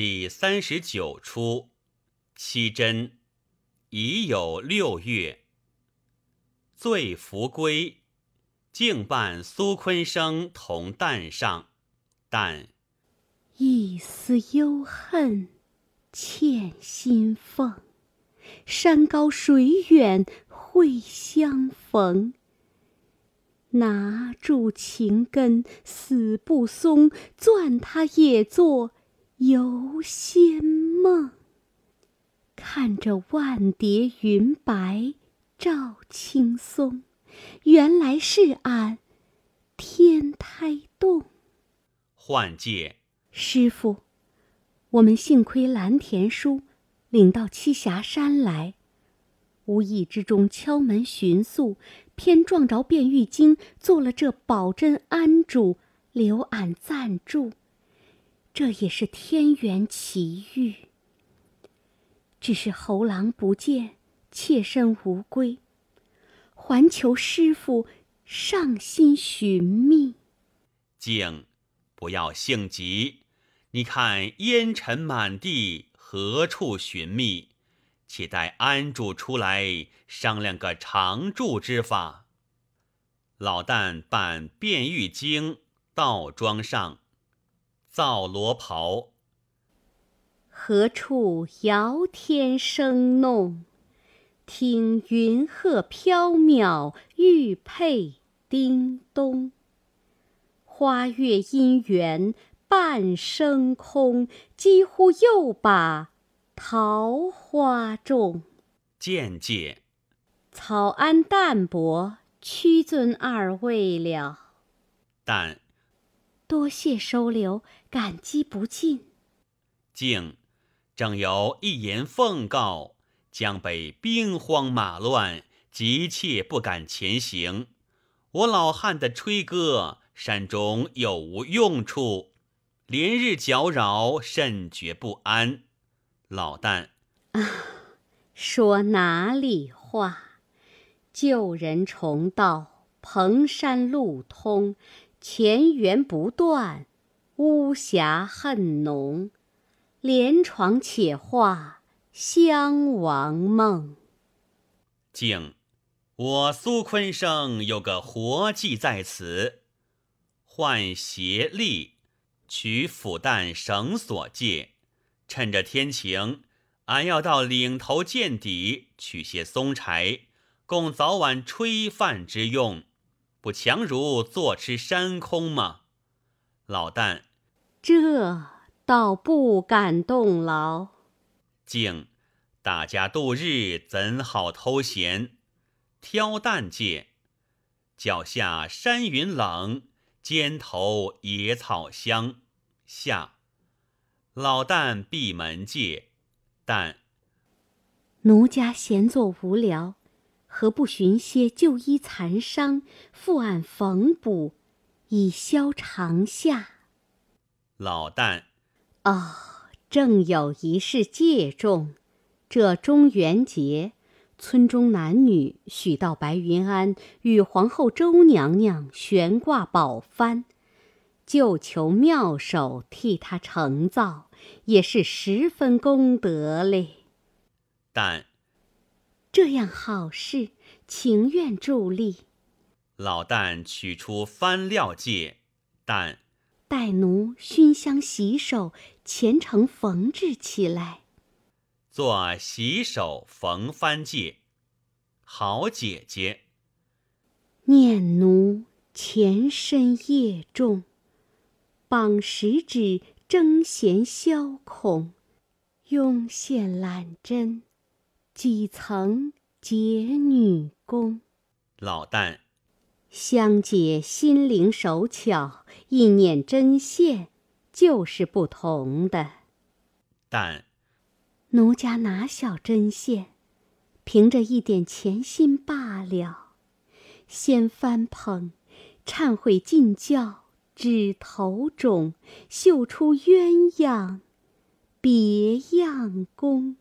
第三十九出，七真已有六月。醉扶归，竟伴苏昆生同旦上。但一丝幽恨欠心缝，山高水远会相逢。拿住情根死不松，攥它也作游仙梦。看着万叠云白照青松，原来是俺天胎洞。换界，师傅，我们幸亏蓝田书领到栖霞山来，无意之中敲门寻宿。偏撞着卞玉京做了这宝珍庵主，留俺暂住，这也是天缘奇遇。只是猴郎不见，妾身无归，还求师傅上心寻觅。静，不要性急，你看烟尘满地，何处寻觅？且待安住出来，商量个常住之法。老旦扮卞玉经，倒庄上，造罗袍。何处遥天声弄？听云鹤飘渺，玉佩叮咚。花月姻缘半生空，几乎又把。桃花种，见解。草庵淡泊，屈尊二位了。但多谢收留，感激不尽。敬，正有一言奉告：江北兵荒马乱，急切不敢前行。我老汉的吹歌，山中有无用处，连日搅扰，甚觉不安。老旦啊，说哪里话？旧人重道，蓬山路通，前缘不断，巫峡恨浓。连床且话襄王梦。静，我苏坤生有个活计在此，换邪力，取斧弹绳索借。趁着天晴，俺要到岭头见底取些松柴，供早晚炊饭之用，不强如坐吃山空吗？老旦，这倒不敢动劳。静，大家度日怎好偷闲？挑担借，脚下山云冷，肩头野草香。下。老旦闭门戒，但奴家闲坐无聊，何不寻些旧衣残伤，复按缝补，以消长夏？老旦，哦，正有一事借重。这中元节，村中男女许到白云庵，与皇后周娘娘悬挂宝幡，就求妙手替他成造。也是十分功德嘞，但这样好事，情愿助力。老旦取出番料戒，但待奴熏香洗手，虔诚缝制起来。做洗手缝番戒，好姐姐。念奴前身业重，绑食指。争衔消孔，拥线揽针，几曾结女工。老旦，香姐心灵手巧，一捻针线就是不同的。但奴家哪晓针线，凭着一点潜心罢了。先翻捧，忏悔尽教。指头中绣出鸳鸯，别样工。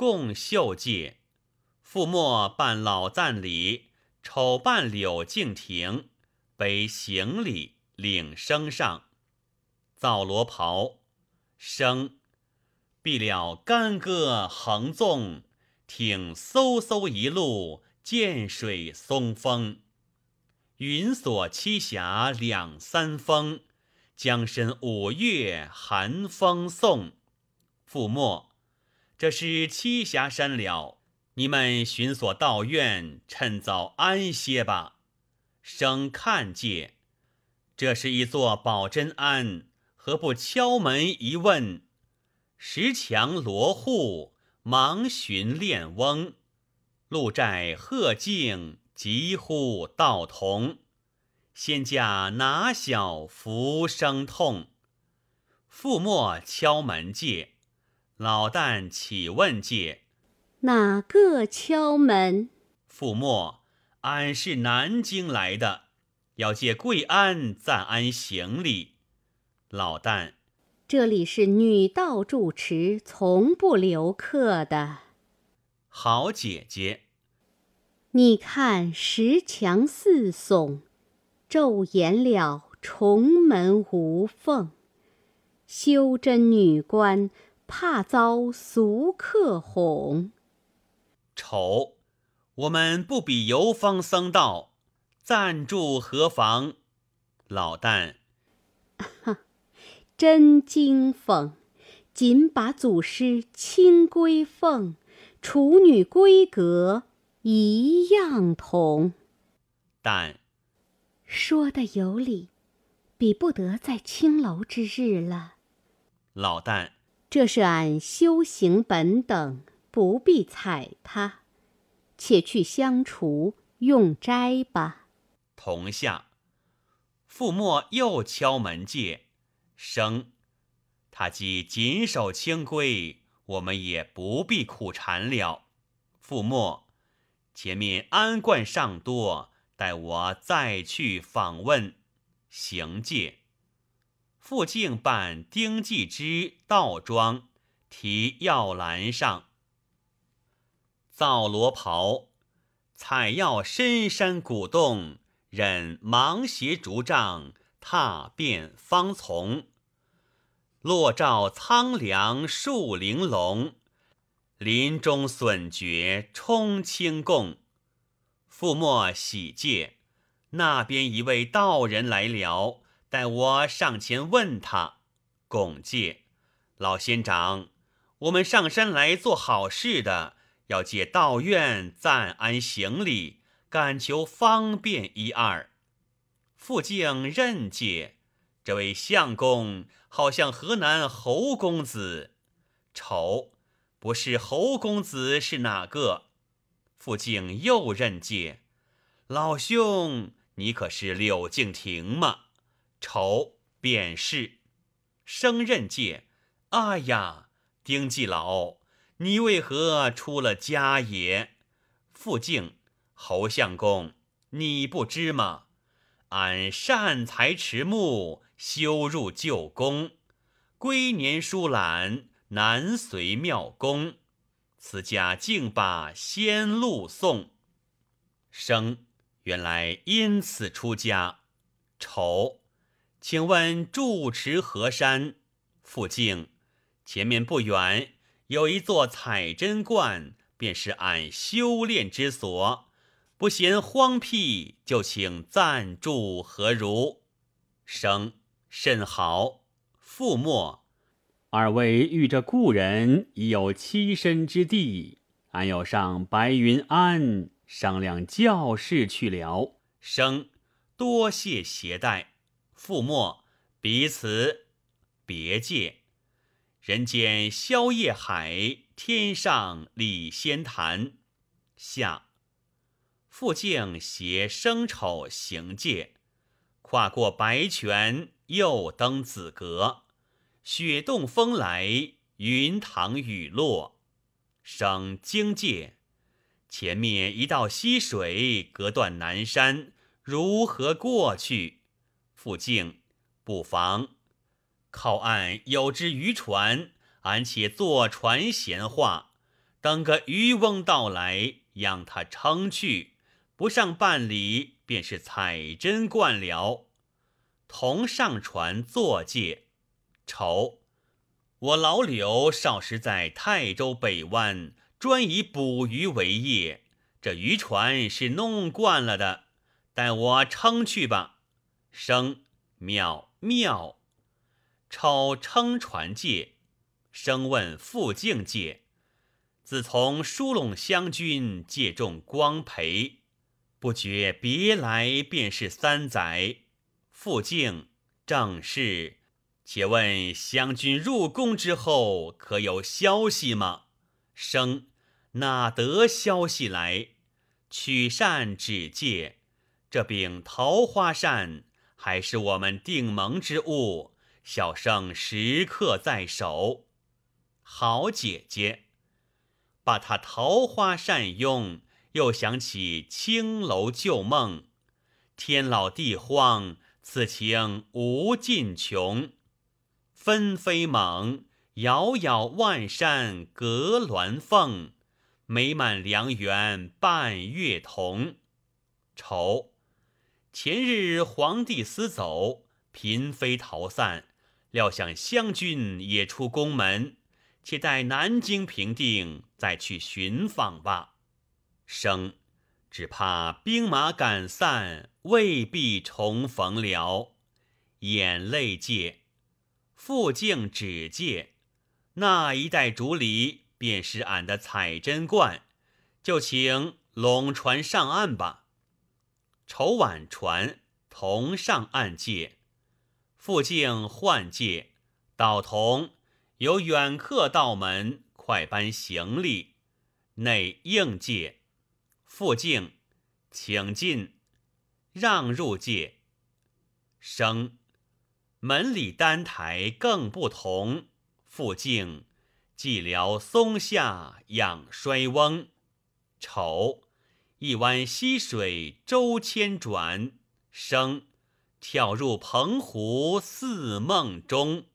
共绣界，覆墨伴老赞礼，丑伴柳敬亭，背行李领升上。造罗袍，生必了干戈横纵，挺嗖嗖一路，涧水松风。云锁栖霞两三峰，江深五月寒风送。覆没，这是栖霞山了。你们寻所道院，趁早安歇吧。生看见，这是一座宝真庵，何不敲门一问？石墙罗户，忙寻恋翁。鹿寨鹤径，急呼道童。仙家哪晓浮生痛？覆没敲门借，老旦起问借。哪个敲门？覆没，俺是南京来的，要借贵安暂安行李。老旦，这里是女道住持，从不留客的。好姐姐，你看石墙四耸，昼掩了重门无缝。修真女官，怕遭俗客哄。丑，我们不比游方僧道，暂住何妨？老旦，哈，真惊讽！仅把祖师清规奉，处女闺阁一样同。但说的有理，比不得在青楼之日了。老旦，这是俺修行本等。不必睬他，且去相处用斋吧。同下，傅墨又敲门戒生，他既谨守清规，我们也不必苦缠了。傅墨，前面安冠尚多，待我再去访问。行戒。复敬办丁继之道庄，提药栏上。造罗袍，采药深山古洞，忍芒鞋竹杖，踏遍芳丛。落照苍凉树玲珑，林中笋蕨充清供。覆没喜戒，那边一位道人来了，待我上前问他。拱介，老仙长，我们上山来做好事的。要借道院暂安行李，敢求方便一二。傅敬任借，这位相公好像河南侯公子。丑，不是侯公子是哪个？傅敬又任借，老兄你可是柳敬亭吗？丑，便是。生任借，哎呀，丁继老。你为何出了家也？傅敬，侯相公，你不知吗？俺善才迟暮，修入旧宫，归年疏懒，难随庙公。此家竟把仙路送。生，原来因此出家。丑，请问住持何山？傅敬，前面不远。有一座采珍观，便是俺修炼之所。不嫌荒僻，就请暂住，何如？生甚好。覆没，二位遇着故人，已有栖身之地。俺要上白云庵商量教事去了。生多谢携带。覆没彼此别介。人间宵夜海，天上礼仙坛。下，傅敬携生丑行戒，跨过白泉，又登紫阁。雪动风来，云堂雨落。生惊界，前面一道溪水隔断南山，如何过去？傅敬不妨。靠岸有只渔船，俺且坐船闲话，等个渔翁到来，让他撑去。不上半里，便是彩珍观了。同上船作借，愁我老柳少时在泰州北湾，专以捕鱼为业。这渔船是弄惯了的，待我撑去吧。生妙妙，超撑船借。生问傅敬借。自从疏陇湘军借重光培，不觉别来便是三载。傅敬正是。且问湘军入宫之后，可有消息吗？生哪得消息来？取扇只借这柄桃花扇，还是我们定盟之物，小生时刻在手。好姐姐，把他桃花扇用，又想起青楼旧梦。天老地荒，此情无尽穷。纷飞猛，遥遥万山隔鸾凤。美满良缘伴月同。愁，前日皇帝私走，嫔妃逃散，料想湘军也出宫门，且待南京平定，再去寻访吧。生，只怕兵马赶散，未必重逢了。眼泪界。复敬指戒，那一带竹篱便是俺的采针罐，就请拢船上岸吧。筹晚船同上岸借，复敬换借，道同有远客到门，快搬行李。内应借，复敬请进，让入界，生。门里丹台更不同，复敬寂寥松下养衰翁。丑一湾溪水周千转，声跳入澎湖似梦中。